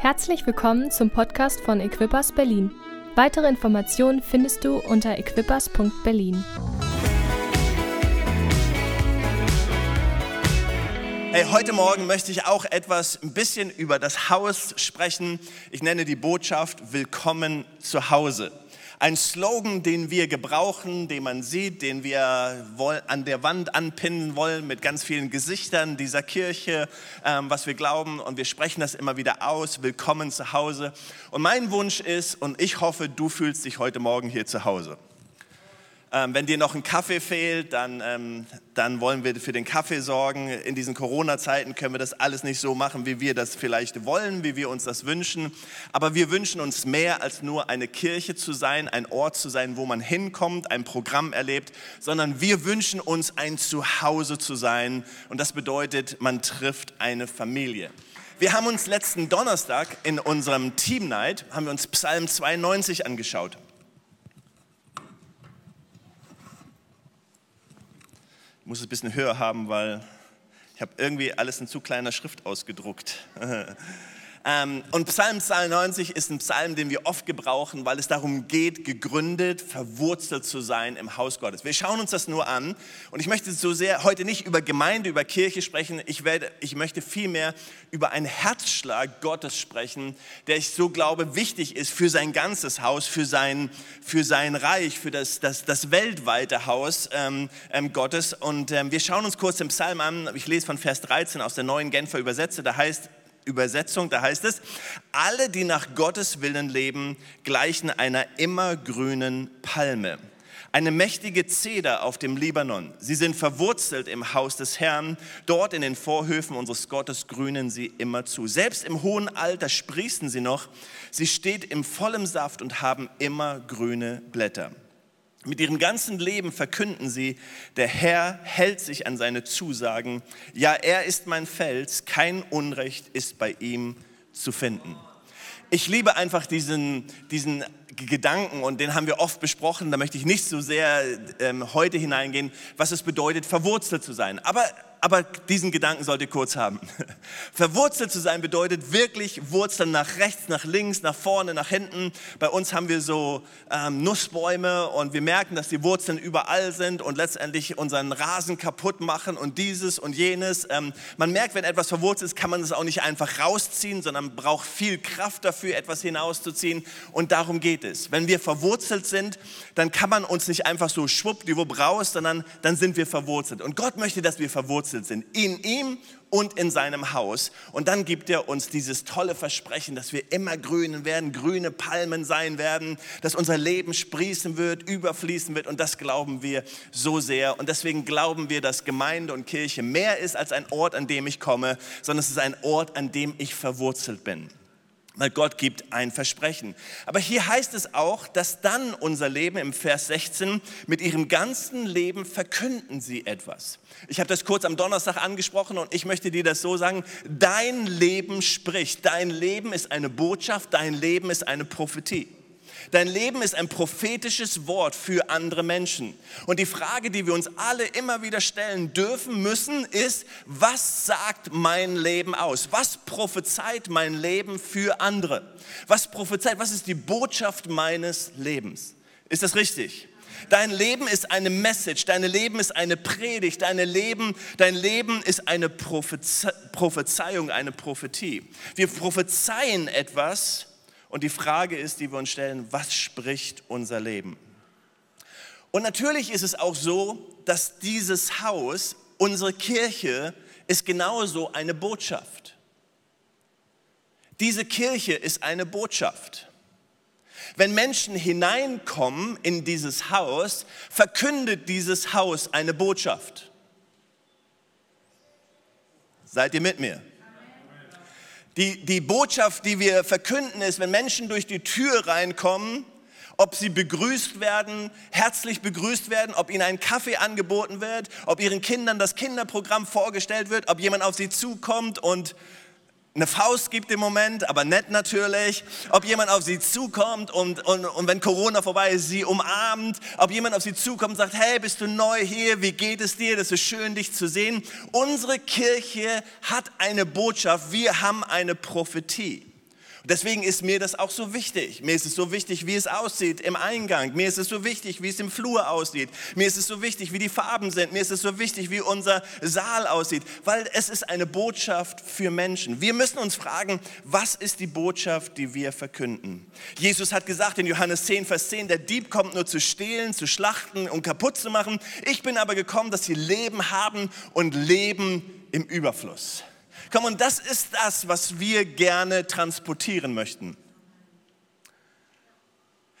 Herzlich willkommen zum Podcast von Equippers Berlin. Weitere Informationen findest du unter equippers.berlin. Hey, heute Morgen möchte ich auch etwas ein bisschen über das Haus sprechen. Ich nenne die Botschaft Willkommen zu Hause. Ein Slogan, den wir gebrauchen, den man sieht, den wir an der Wand anpinnen wollen mit ganz vielen Gesichtern dieser Kirche, ähm, was wir glauben. Und wir sprechen das immer wieder aus. Willkommen zu Hause. Und mein Wunsch ist, und ich hoffe, du fühlst dich heute Morgen hier zu Hause. Ähm, wenn dir noch ein Kaffee fehlt, dann, ähm, dann wollen wir für den Kaffee sorgen. In diesen Corona-Zeiten können wir das alles nicht so machen, wie wir das vielleicht wollen, wie wir uns das wünschen. Aber wir wünschen uns mehr als nur eine Kirche zu sein, ein Ort zu sein, wo man hinkommt, ein Programm erlebt, sondern wir wünschen uns ein Zuhause zu sein. Und das bedeutet, man trifft eine Familie. Wir haben uns letzten Donnerstag in unserem Team Night, haben wir uns Psalm 92 angeschaut. Muss es ein bisschen höher haben, weil ich habe irgendwie alles in zu kleiner Schrift ausgedruckt. Ähm, und Psalm 92 ist ein Psalm, den wir oft gebrauchen, weil es darum geht, gegründet, verwurzelt zu sein im Haus Gottes. Wir schauen uns das nur an und ich möchte so sehr heute nicht über Gemeinde, über Kirche sprechen. Ich, werde, ich möchte vielmehr über einen Herzschlag Gottes sprechen, der ich so glaube wichtig ist für sein ganzes Haus, für sein, für sein Reich, für das, das, das weltweite Haus ähm, ähm, Gottes. Und ähm, wir schauen uns kurz den Psalm an. Ich lese von Vers 13 aus der neuen Genfer Übersetze. Da heißt, Übersetzung, da heißt es, alle, die nach Gottes Willen leben, gleichen einer immergrünen Palme. Eine mächtige Zeder auf dem Libanon. Sie sind verwurzelt im Haus des Herrn. Dort in den Vorhöfen unseres Gottes grünen sie immer zu. Selbst im hohen Alter sprießen sie noch. Sie steht im vollen Saft und haben immer grüne Blätter. Mit ihrem ganzen Leben verkünden sie, der Herr hält sich an seine Zusagen. Ja, er ist mein Fels, kein Unrecht ist bei ihm zu finden. Ich liebe einfach diesen, diesen Gedanken und den haben wir oft besprochen, da möchte ich nicht so sehr ähm, heute hineingehen, was es bedeutet, verwurzelt zu sein. Aber aber diesen Gedanken sollt ihr kurz haben. Verwurzelt zu sein bedeutet wirklich Wurzeln nach rechts, nach links, nach vorne, nach hinten. Bei uns haben wir so ähm, Nussbäume und wir merken, dass die Wurzeln überall sind und letztendlich unseren Rasen kaputt machen und dieses und jenes. Ähm, man merkt, wenn etwas verwurzelt ist, kann man es auch nicht einfach rausziehen, sondern braucht viel Kraft dafür, etwas hinauszuziehen. Und darum geht es. Wenn wir verwurzelt sind, dann kann man uns nicht einfach so schwuppdiwupp raus, sondern dann sind wir verwurzelt. Und Gott möchte, dass wir verwurzelt verwurzelt sind. In ihm und in seinem Haus. Und dann gibt er uns dieses tolle Versprechen, dass wir immer grünen werden, grüne Palmen sein werden, dass unser Leben sprießen wird, überfließen wird. Und das glauben wir so sehr. Und deswegen glauben wir, dass Gemeinde und Kirche mehr ist als ein Ort, an dem ich komme, sondern es ist ein Ort, an dem ich verwurzelt bin weil Gott gibt ein Versprechen. Aber hier heißt es auch, dass dann unser Leben im Vers 16 mit ihrem ganzen Leben verkünden sie etwas. Ich habe das kurz am Donnerstag angesprochen und ich möchte dir das so sagen, dein Leben spricht, dein Leben ist eine Botschaft, dein Leben ist eine Prophetie. Dein Leben ist ein prophetisches Wort für andere Menschen. Und die Frage, die wir uns alle immer wieder stellen dürfen müssen, ist, was sagt mein Leben aus? Was prophezeit mein Leben für andere? Was prophezeit, was ist die Botschaft meines Lebens? Ist das richtig? Dein Leben ist eine Message, dein Leben ist eine Predigt, dein Leben, dein Leben ist eine Prophezeiung, eine Prophetie. Wir prophezeien etwas, und die Frage ist, die wir uns stellen, was spricht unser Leben? Und natürlich ist es auch so, dass dieses Haus, unsere Kirche, ist genauso eine Botschaft. Diese Kirche ist eine Botschaft. Wenn Menschen hineinkommen in dieses Haus, verkündet dieses Haus eine Botschaft. Seid ihr mit mir? Die, die Botschaft, die wir verkünden, ist, wenn Menschen durch die Tür reinkommen, ob sie begrüßt werden, herzlich begrüßt werden, ob ihnen ein Kaffee angeboten wird, ob ihren Kindern das Kinderprogramm vorgestellt wird, ob jemand auf sie zukommt und eine Faust gibt im Moment, aber nett natürlich, ob jemand auf sie zukommt und, und, und wenn Corona vorbei ist, sie umarmt, ob jemand auf sie zukommt und sagt, hey, bist du neu hier, wie geht es dir, das ist schön, dich zu sehen. Unsere Kirche hat eine Botschaft, wir haben eine Prophetie. Deswegen ist mir das auch so wichtig. Mir ist es so wichtig, wie es aussieht im Eingang. Mir ist es so wichtig, wie es im Flur aussieht. Mir ist es so wichtig, wie die Farben sind. Mir ist es so wichtig, wie unser Saal aussieht, weil es ist eine Botschaft für Menschen. Wir müssen uns fragen, was ist die Botschaft, die wir verkünden? Jesus hat gesagt in Johannes 10, Vers 10, der Dieb kommt nur zu stehlen, zu schlachten und kaputt zu machen. Ich bin aber gekommen, dass sie Leben haben und Leben im Überfluss. Komm, und das ist das, was wir gerne transportieren möchten.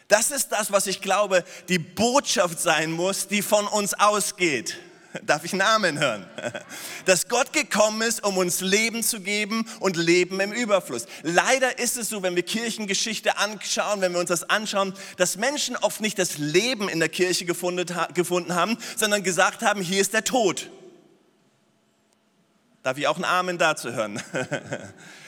Das ist das, was ich glaube, die Botschaft sein muss, die von uns ausgeht. Darf ich einen Amen hören? Dass Gott gekommen ist, um uns Leben zu geben und Leben im Überfluss. Leider ist es so, wenn wir Kirchengeschichte anschauen, wenn wir uns das anschauen, dass Menschen oft nicht das Leben in der Kirche gefunden haben, sondern gesagt haben, hier ist der Tod. Darf ich auch einen Amen dazu hören?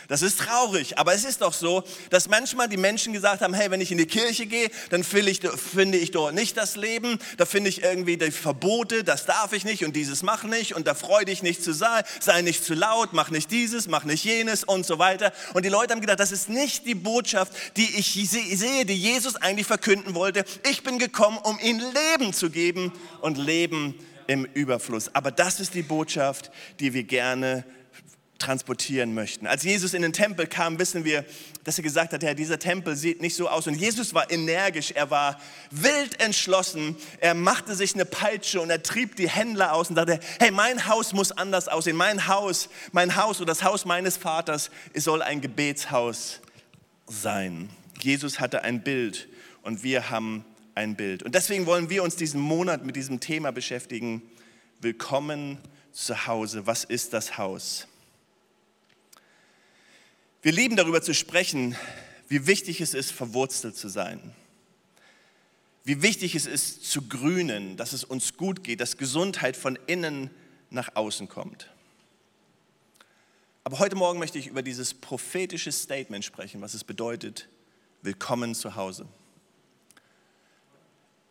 Das ist traurig, aber es ist doch so, dass manchmal die Menschen gesagt haben, hey, wenn ich in die Kirche gehe, dann finde ich, finde ich dort nicht das Leben, da finde ich irgendwie die Verbote, das darf ich nicht und dieses mach nicht und da freu dich nicht zu sein, sei nicht zu laut, mach nicht dieses, mach nicht jenes und so weiter. Und die Leute haben gedacht, das ist nicht die Botschaft, die ich sehe, die Jesus eigentlich verkünden wollte. Ich bin gekommen, um ihnen Leben zu geben und Leben zu im Überfluss. Aber das ist die Botschaft, die wir gerne transportieren möchten. Als Jesus in den Tempel kam, wissen wir, dass er gesagt hat, Herr, dieser Tempel sieht nicht so aus. Und Jesus war energisch, er war wild entschlossen, er machte sich eine Peitsche und er trieb die Händler aus und dachte, hey, mein Haus muss anders aussehen. Mein Haus, mein Haus oder das Haus meines Vaters soll ein Gebetshaus sein. Jesus hatte ein Bild und wir haben ein Bild. Und deswegen wollen wir uns diesen Monat mit diesem Thema beschäftigen. Willkommen zu Hause. Was ist das Haus? Wir lieben darüber zu sprechen, wie wichtig es ist, verwurzelt zu sein. Wie wichtig es ist, zu grünen, dass es uns gut geht, dass Gesundheit von innen nach außen kommt. Aber heute Morgen möchte ich über dieses prophetische Statement sprechen, was es bedeutet, willkommen zu Hause.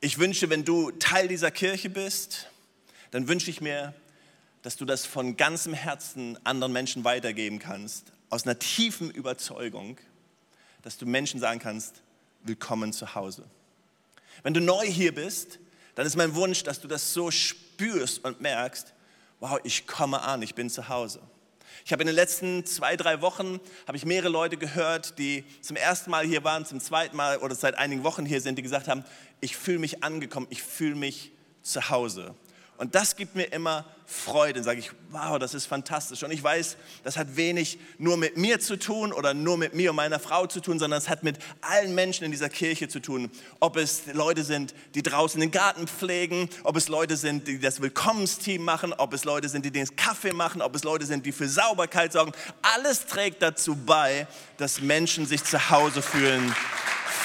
Ich wünsche, wenn du Teil dieser Kirche bist, dann wünsche ich mir, dass du das von ganzem Herzen anderen Menschen weitergeben kannst, aus einer tiefen Überzeugung, dass du Menschen sagen kannst, willkommen zu Hause. Wenn du neu hier bist, dann ist mein Wunsch, dass du das so spürst und merkst, wow, ich komme an, ich bin zu Hause. Ich habe in den letzten zwei, drei Wochen habe ich mehrere Leute gehört, die zum ersten Mal hier waren, zum zweiten Mal oder seit einigen Wochen hier sind, die gesagt haben, ich fühle mich angekommen, ich fühle mich zu Hause. Und das gibt mir immer Freude. Dann sage ich, wow, das ist fantastisch. Und ich weiß, das hat wenig nur mit mir zu tun oder nur mit mir und meiner Frau zu tun, sondern es hat mit allen Menschen in dieser Kirche zu tun. Ob es Leute sind, die draußen den Garten pflegen, ob es Leute sind, die das Willkommensteam machen, ob es Leute sind, die den Kaffee machen, ob es Leute sind, die für Sauberkeit sorgen. Alles trägt dazu bei, dass Menschen sich zu Hause fühlen.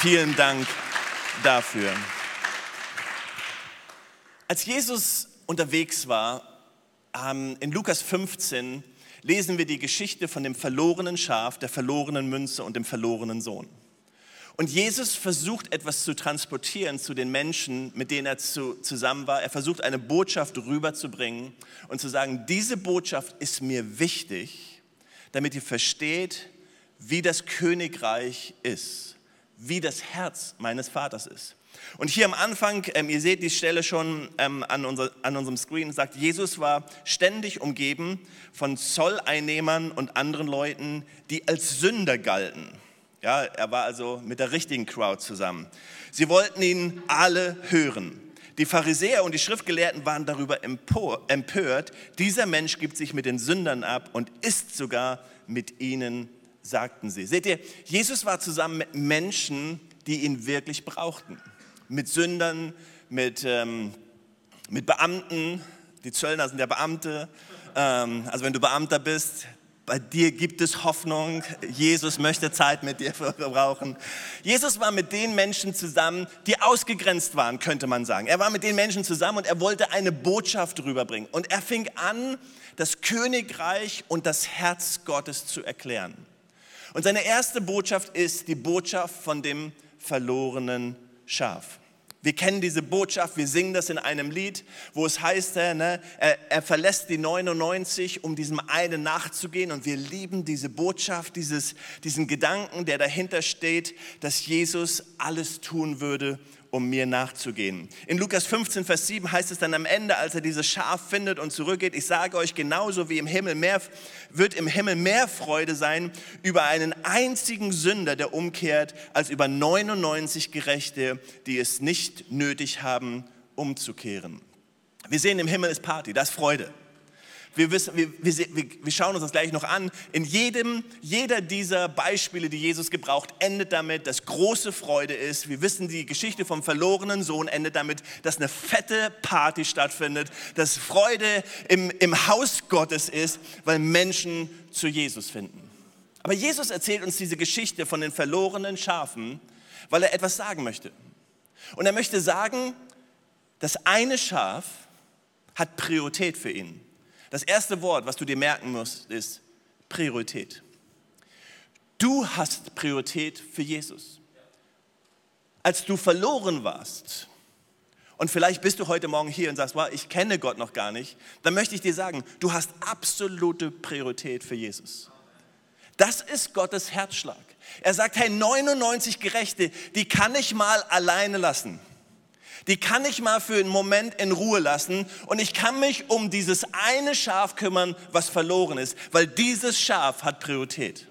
Vielen Dank dafür. Als Jesus unterwegs war, ähm, in Lukas 15 lesen wir die Geschichte von dem verlorenen Schaf, der verlorenen Münze und dem verlorenen Sohn. Und Jesus versucht etwas zu transportieren zu den Menschen, mit denen er zu, zusammen war. Er versucht eine Botschaft rüberzubringen und zu sagen, diese Botschaft ist mir wichtig, damit ihr versteht, wie das Königreich ist, wie das Herz meines Vaters ist. Und hier am Anfang, ähm, ihr seht die Stelle schon ähm, an, unser, an unserem Screen, sagt, Jesus war ständig umgeben von Zolleinnehmern und anderen Leuten, die als Sünder galten. Ja, er war also mit der richtigen Crowd zusammen. Sie wollten ihn alle hören. Die Pharisäer und die Schriftgelehrten waren darüber empört. Dieser Mensch gibt sich mit den Sündern ab und isst sogar mit ihnen, sagten sie. Seht ihr, Jesus war zusammen mit Menschen, die ihn wirklich brauchten mit Sündern, mit, ähm, mit Beamten. Die Zöllner sind ja Beamte. Ähm, also wenn du Beamter bist, bei dir gibt es Hoffnung. Jesus möchte Zeit mit dir verbrauchen. Jesus war mit den Menschen zusammen, die ausgegrenzt waren, könnte man sagen. Er war mit den Menschen zusammen und er wollte eine Botschaft rüberbringen. Und er fing an, das Königreich und das Herz Gottes zu erklären. Und seine erste Botschaft ist die Botschaft von dem verlorenen Schaf. Wir kennen diese Botschaft, wir singen das in einem Lied, wo es heißt, äh, ne, er, er, verlässt die 99, um diesem einen nachzugehen. Und wir lieben diese Botschaft, dieses, diesen Gedanken, der dahinter steht, dass Jesus alles tun würde, um mir nachzugehen. In Lukas 15, Vers 7 heißt es dann am Ende, als er dieses Schaf findet und zurückgeht, ich sage euch, genauso wie im Himmel mehr, wird im Himmel mehr Freude sein über einen einzigen Sünder, der umkehrt, als über 99 Gerechte, die es nicht nötig haben, umzukehren. Wir sehen, im Himmel ist Party, das ist Freude wir, wissen, wir, wir, wir schauen uns das gleich noch an. In jedem, jeder dieser Beispiele, die Jesus gebraucht, endet damit, dass große Freude ist. Wir wissen, die Geschichte vom verlorenen Sohn endet damit, dass eine fette Party stattfindet, dass Freude im, im Haus Gottes ist, weil Menschen zu Jesus finden. Aber Jesus erzählt uns diese Geschichte von den verlorenen Schafen, weil er etwas sagen möchte. Und er möchte sagen, das eine Schaf hat Priorität für ihn. Das erste Wort, was du dir merken musst, ist Priorität. Du hast Priorität für Jesus. Als du verloren warst, und vielleicht bist du heute Morgen hier und sagst, wow, ich kenne Gott noch gar nicht, dann möchte ich dir sagen, du hast absolute Priorität für Jesus. Das ist Gottes Herzschlag. Er sagt, hey, 99 Gerechte, die kann ich mal alleine lassen die kann ich mal für einen Moment in Ruhe lassen und ich kann mich um dieses eine Schaf kümmern, was verloren ist, weil dieses Schaf hat Priorität.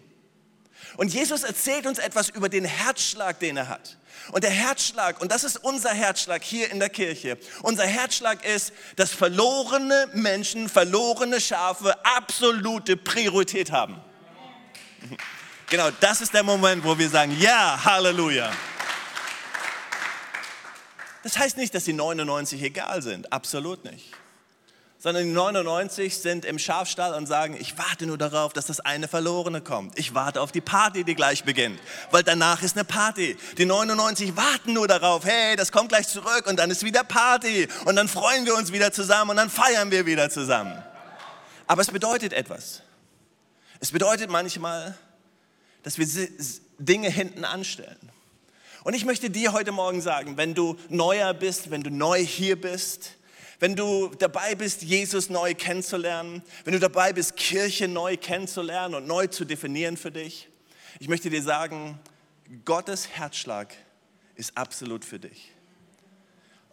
Und Jesus erzählt uns etwas über den Herzschlag, den er hat. Und der Herzschlag, und das ist unser Herzschlag hier in der Kirche, unser Herzschlag ist, dass verlorene Menschen, verlorene Schafe absolute Priorität haben. Genau, das ist der Moment, wo wir sagen, ja, Halleluja. Das heißt nicht, dass die 99 egal sind, absolut nicht. Sondern die 99 sind im Schafstall und sagen, ich warte nur darauf, dass das eine Verlorene kommt. Ich warte auf die Party, die gleich beginnt, weil danach ist eine Party. Die 99 warten nur darauf, hey, das kommt gleich zurück und dann ist wieder Party und dann freuen wir uns wieder zusammen und dann feiern wir wieder zusammen. Aber es bedeutet etwas. Es bedeutet manchmal, dass wir Dinge hinten anstellen. Und ich möchte dir heute Morgen sagen, wenn du neuer bist, wenn du neu hier bist, wenn du dabei bist, Jesus neu kennenzulernen, wenn du dabei bist, Kirche neu kennenzulernen und neu zu definieren für dich, ich möchte dir sagen, Gottes Herzschlag ist absolut für dich.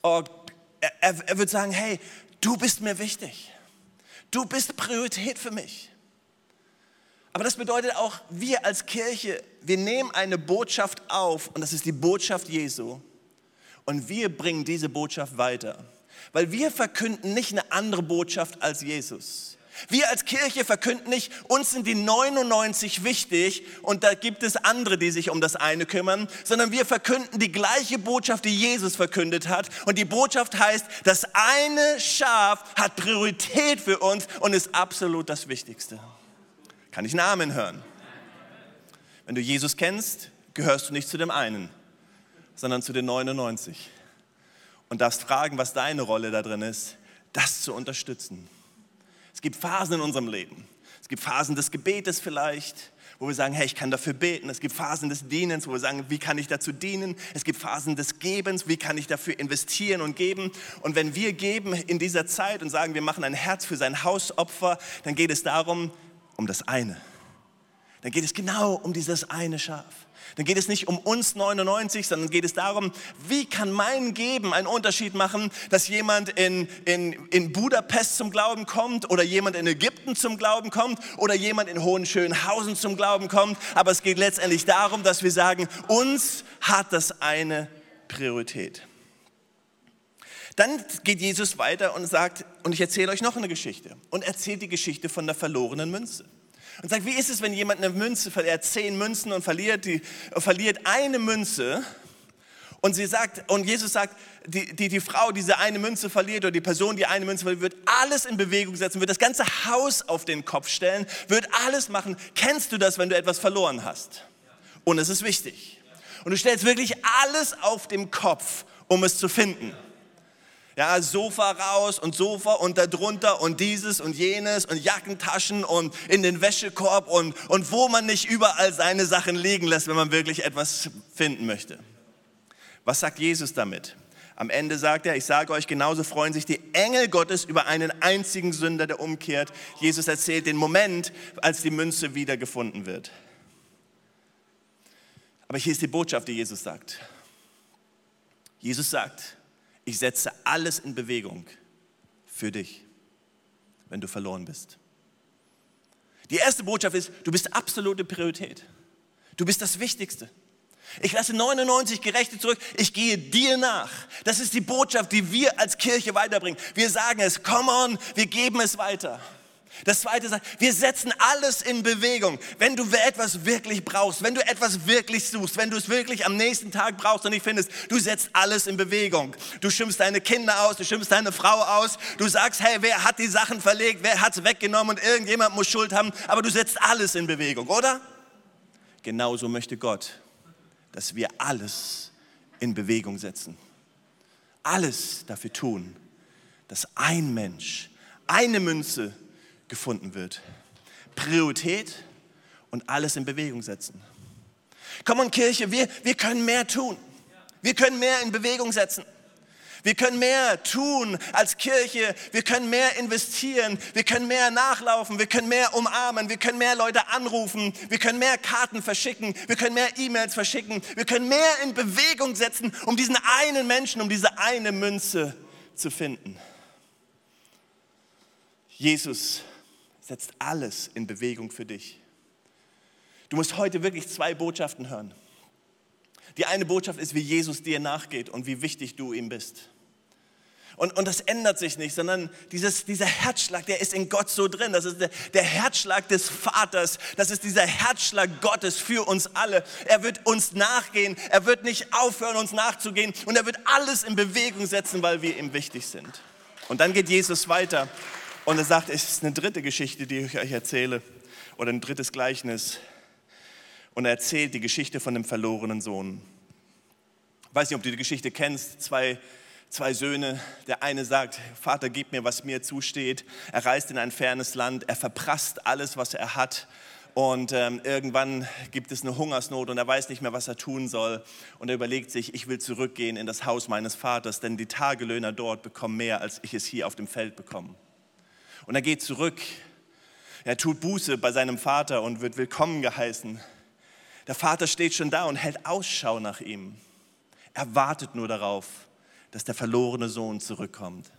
Oh, er, er wird sagen, hey, du bist mir wichtig. Du bist Priorität für mich. Aber das bedeutet auch, wir als Kirche, wir nehmen eine Botschaft auf und das ist die Botschaft Jesu. Und wir bringen diese Botschaft weiter. Weil wir verkünden nicht eine andere Botschaft als Jesus. Wir als Kirche verkünden nicht, uns sind die 99 wichtig und da gibt es andere, die sich um das eine kümmern, sondern wir verkünden die gleiche Botschaft, die Jesus verkündet hat. Und die Botschaft heißt, das eine Schaf hat Priorität für uns und ist absolut das Wichtigste. Kann ich einen Amen hören? Wenn du Jesus kennst, gehörst du nicht zu dem einen, sondern zu den 99. Und darfst fragen, was deine Rolle da drin ist, das zu unterstützen. Es gibt Phasen in unserem Leben. Es gibt Phasen des Gebetes vielleicht, wo wir sagen, hey, ich kann dafür beten. Es gibt Phasen des Dienens, wo wir sagen, wie kann ich dazu dienen? Es gibt Phasen des Gebens, wie kann ich dafür investieren und geben? Und wenn wir geben in dieser Zeit und sagen, wir machen ein Herz für sein Hausopfer, dann geht es darum, um das eine. Dann geht es genau um dieses eine Schaf. Dann geht es nicht um uns 99, sondern geht es darum, wie kann mein Geben einen Unterschied machen, dass jemand in, in, in Budapest zum Glauben kommt oder jemand in Ägypten zum Glauben kommt oder jemand in Hohenschönhausen zum Glauben kommt. Aber es geht letztendlich darum, dass wir sagen, uns hat das eine Priorität. Dann geht Jesus weiter und sagt, und ich erzähle euch noch eine Geschichte. Und erzählt die Geschichte von der verlorenen Münze. Und sagt, wie ist es, wenn jemand eine Münze verliert, zehn Münzen und verliert, die, verliert eine Münze? Und sie sagt, und Jesus sagt, die, die, die Frau, die diese eine Münze verliert, oder die Person, die eine Münze verliert, wird alles in Bewegung setzen, wird das ganze Haus auf den Kopf stellen, wird alles machen. Kennst du das, wenn du etwas verloren hast? Und es ist wichtig. Und du stellst wirklich alles auf den Kopf, um es zu finden. Ja, Sofa raus und Sofa und darunter und dieses und jenes und Jackentaschen und in den Wäschekorb und, und wo man nicht überall seine Sachen liegen lässt, wenn man wirklich etwas finden möchte. Was sagt Jesus damit? Am Ende sagt er, ich sage euch, genauso freuen sich die Engel Gottes über einen einzigen Sünder, der umkehrt. Jesus erzählt den Moment, als die Münze wiedergefunden wird. Aber hier ist die Botschaft, die Jesus sagt. Jesus sagt, ich setze alles in Bewegung für dich, wenn du verloren bist. Die erste Botschaft ist, du bist absolute Priorität. Du bist das Wichtigste. Ich lasse 99 Gerechte zurück. Ich gehe dir nach. Das ist die Botschaft, die wir als Kirche weiterbringen. Wir sagen es, come on, wir geben es weiter. Das zweite sagt, wir setzen alles in Bewegung. Wenn du etwas wirklich brauchst, wenn du etwas wirklich suchst, wenn du es wirklich am nächsten Tag brauchst und nicht findest, du setzt alles in Bewegung. Du schimpfst deine Kinder aus, du schimpfst deine Frau aus, du sagst, hey, wer hat die Sachen verlegt, wer hat es weggenommen und irgendjemand muss Schuld haben, aber du setzt alles in Bewegung, oder? Genauso möchte Gott, dass wir alles in Bewegung setzen. Alles dafür tun, dass ein Mensch, eine Münze, gefunden wird. Priorität und alles in Bewegung setzen. Komm on Kirche, wir, wir können mehr tun. Wir können mehr in Bewegung setzen. Wir können mehr tun als Kirche. Wir können mehr investieren. Wir können mehr nachlaufen. Wir können mehr umarmen. Wir können mehr Leute anrufen. Wir können mehr Karten verschicken. Wir können mehr E-Mails verschicken. Wir können mehr in Bewegung setzen, um diesen einen Menschen, um diese eine Münze zu finden. Jesus setzt alles in Bewegung für dich. Du musst heute wirklich zwei Botschaften hören. Die eine Botschaft ist, wie Jesus dir nachgeht und wie wichtig du ihm bist. Und, und das ändert sich nicht, sondern dieses, dieser Herzschlag, der ist in Gott so drin. Das ist der, der Herzschlag des Vaters. Das ist dieser Herzschlag Gottes für uns alle. Er wird uns nachgehen. Er wird nicht aufhören, uns nachzugehen. Und er wird alles in Bewegung setzen, weil wir ihm wichtig sind. Und dann geht Jesus weiter und er sagt, es ist eine dritte Geschichte, die ich euch erzähle, oder ein drittes Gleichnis. Und er erzählt die Geschichte von dem verlorenen Sohn. Ich weiß nicht, ob du die Geschichte kennst. Zwei, zwei Söhne. Der eine sagt, Vater, gib mir, was mir zusteht. Er reist in ein fernes Land. Er verprasst alles, was er hat. Und ähm, irgendwann gibt es eine Hungersnot und er weiß nicht mehr, was er tun soll. Und er überlegt sich, ich will zurückgehen in das Haus meines Vaters, denn die Tagelöhner dort bekommen mehr, als ich es hier auf dem Feld bekomme. Und er geht zurück. Er tut Buße bei seinem Vater und wird willkommen geheißen. Der Vater steht schon da und hält Ausschau nach ihm. Er wartet nur darauf, dass der verlorene Sohn zurückkommt.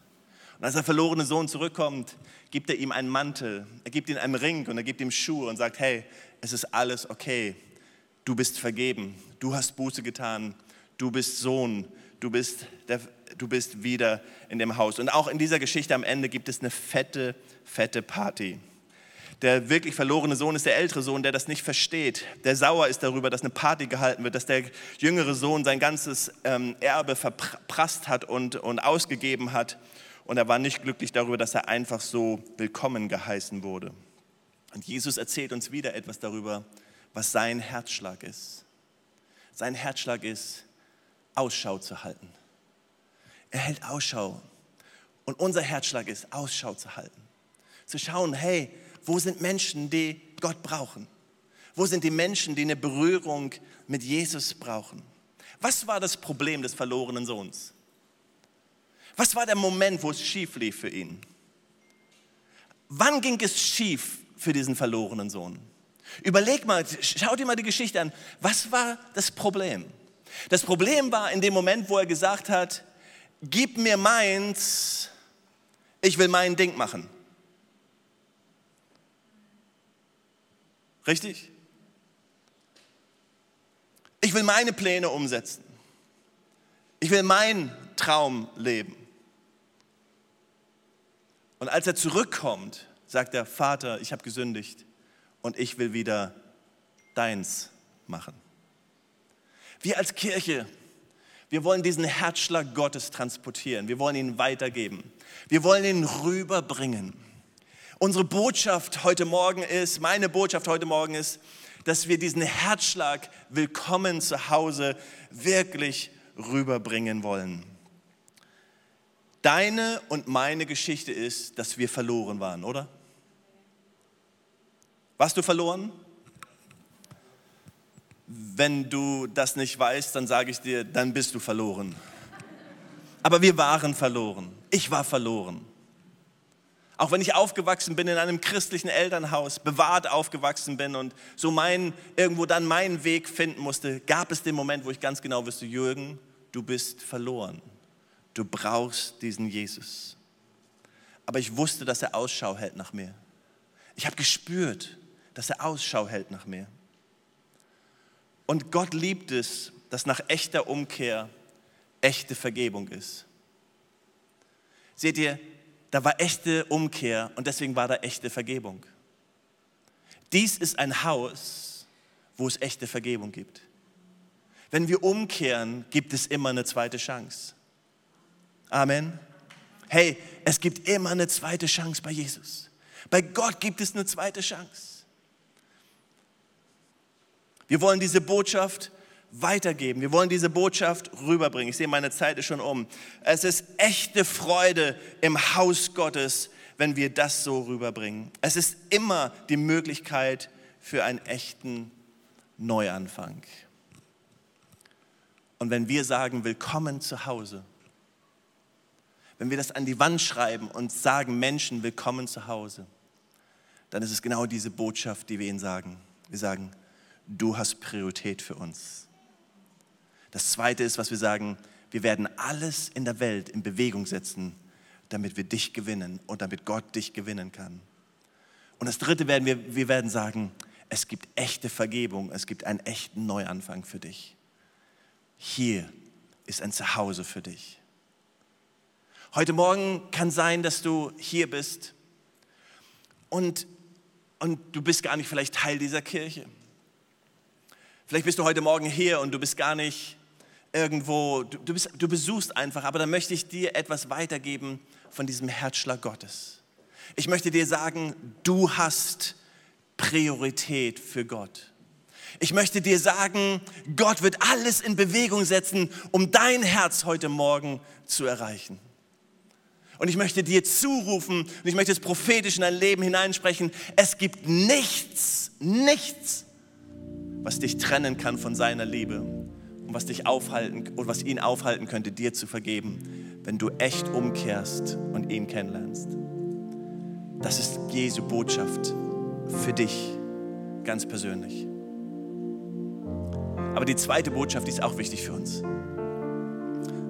Und als der verlorene Sohn zurückkommt, gibt er ihm einen Mantel, er gibt ihm einen Ring und er gibt ihm Schuhe und sagt, hey, es ist alles okay. Du bist vergeben, du hast Buße getan, du bist Sohn, du bist, der, du bist wieder in dem Haus. Und auch in dieser Geschichte am Ende gibt es eine fette, fette Party. Der wirklich verlorene Sohn ist der ältere Sohn, der das nicht versteht, der sauer ist darüber, dass eine Party gehalten wird, dass der jüngere Sohn sein ganzes ähm, Erbe verprasst hat und, und ausgegeben hat. Und er war nicht glücklich darüber, dass er einfach so willkommen geheißen wurde. Und Jesus erzählt uns wieder etwas darüber, was sein Herzschlag ist. Sein Herzschlag ist, Ausschau zu halten. Er hält Ausschau. Und unser Herzschlag ist, Ausschau zu halten. Zu schauen, hey, wo sind Menschen, die Gott brauchen? Wo sind die Menschen, die eine Berührung mit Jesus brauchen? Was war das Problem des verlorenen Sohns? Was war der Moment, wo es schief lief für ihn? Wann ging es schief für diesen verlorenen Sohn? Überleg mal, schau dir mal die Geschichte an. Was war das Problem? Das Problem war in dem Moment, wo er gesagt hat, gib mir meins, ich will mein Ding machen. Richtig? Ich will meine Pläne umsetzen. Ich will meinen Traum leben. Und als er zurückkommt, sagt er, Vater, ich habe gesündigt und ich will wieder deins machen. Wir als Kirche, wir wollen diesen Herzschlag Gottes transportieren. Wir wollen ihn weitergeben. Wir wollen ihn rüberbringen. Unsere Botschaft heute Morgen ist, meine Botschaft heute Morgen ist, dass wir diesen Herzschlag willkommen zu Hause wirklich rüberbringen wollen. Deine und meine Geschichte ist, dass wir verloren waren, oder? Warst du verloren? Wenn du das nicht weißt, dann sage ich dir, dann bist du verloren. Aber wir waren verloren. Ich war verloren. Auch wenn ich aufgewachsen bin in einem christlichen Elternhaus, bewahrt aufgewachsen bin und so mein, irgendwo dann meinen Weg finden musste, gab es den Moment, wo ich ganz genau wusste, Jürgen, du bist verloren. Du brauchst diesen Jesus. Aber ich wusste, dass er Ausschau hält nach mir. Ich habe gespürt, dass er Ausschau hält nach mir. Und Gott liebt es, dass nach echter Umkehr echte Vergebung ist. Seht ihr, da war echte Umkehr und deswegen war da echte Vergebung. Dies ist ein Haus, wo es echte Vergebung gibt. Wenn wir umkehren, gibt es immer eine zweite Chance. Amen. Hey, es gibt immer eine zweite Chance bei Jesus. Bei Gott gibt es eine zweite Chance. Wir wollen diese Botschaft weitergeben. Wir wollen diese Botschaft rüberbringen. Ich sehe, meine Zeit ist schon um. Es ist echte Freude im Haus Gottes, wenn wir das so rüberbringen. Es ist immer die Möglichkeit für einen echten Neuanfang. Und wenn wir sagen, willkommen zu Hause, wenn wir das an die Wand schreiben und sagen, Menschen, willkommen zu Hause, dann ist es genau diese Botschaft, die wir ihnen sagen. Wir sagen, du hast Priorität für uns. Das Zweite ist, was wir sagen, wir werden alles in der Welt in Bewegung setzen, damit wir dich gewinnen und damit Gott dich gewinnen kann. Und das Dritte werden wir, wir werden sagen, es gibt echte Vergebung, es gibt einen echten Neuanfang für dich. Hier ist ein Zuhause für dich. Heute Morgen kann sein, dass du hier bist und, und du bist gar nicht vielleicht Teil dieser Kirche. Vielleicht bist du heute Morgen hier und du bist gar nicht irgendwo, du, du, bist, du besuchst einfach, aber dann möchte ich dir etwas weitergeben von diesem Herzschlag Gottes. Ich möchte dir sagen, du hast Priorität für Gott. Ich möchte dir sagen, Gott wird alles in Bewegung setzen, um dein Herz heute Morgen zu erreichen. Und ich möchte dir zurufen und ich möchte es prophetisch in dein Leben hineinsprechen. Es gibt nichts, nichts, was dich trennen kann von seiner Liebe und was dich aufhalten und was ihn aufhalten könnte, dir zu vergeben, wenn du echt umkehrst und ihn kennenlernst. Das ist Jesu Botschaft für dich ganz persönlich. Aber die zweite Botschaft die ist auch wichtig für uns.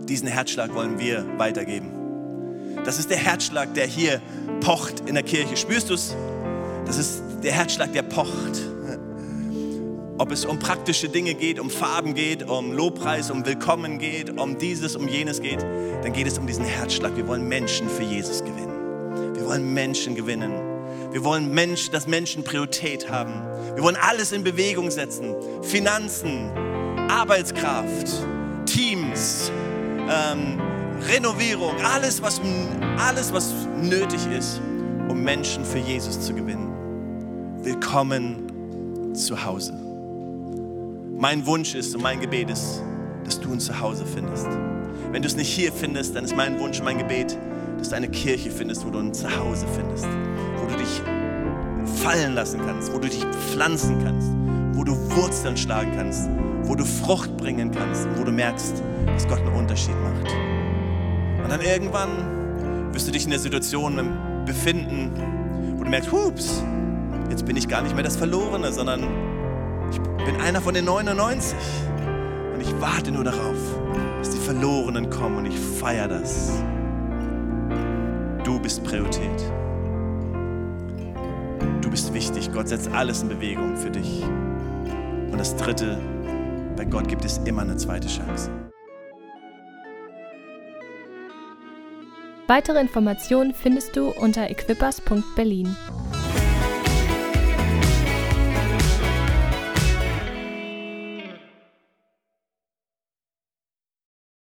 Diesen Herzschlag wollen wir weitergeben. Das ist der Herzschlag, der hier pocht in der Kirche. Spürst du es? Das ist der Herzschlag, der pocht ob es um praktische Dinge geht, um Farben geht, um Lobpreis, um Willkommen geht, um dieses, um jenes geht, dann geht es um diesen Herzschlag. Wir wollen Menschen für Jesus gewinnen. Wir wollen Menschen gewinnen. Wir wollen Mensch, dass Menschen Priorität haben. Wir wollen alles in Bewegung setzen. Finanzen, Arbeitskraft, Teams, ähm, Renovierung, alles was, alles, was nötig ist, um Menschen für Jesus zu gewinnen. Willkommen zu Hause. Mein Wunsch ist und mein Gebet ist, dass du ein Zuhause findest. Wenn du es nicht hier findest, dann ist mein Wunsch und mein Gebet, dass du eine Kirche findest, wo du ein Zuhause findest, wo du dich fallen lassen kannst, wo du dich pflanzen kannst, wo du Wurzeln schlagen kannst, wo du Frucht bringen kannst und wo du merkst, dass Gott einen Unterschied macht. Und dann irgendwann wirst du dich in der Situation befinden, wo du merkst, hups, jetzt bin ich gar nicht mehr das Verlorene, sondern bin einer von den 99 und ich warte nur darauf, dass die Verlorenen kommen und ich feiere das. Du bist Priorität. Du bist wichtig. Gott setzt alles in Bewegung für dich. Und das Dritte, bei Gott gibt es immer eine zweite Chance. Weitere Informationen findest du unter equippers.berlin.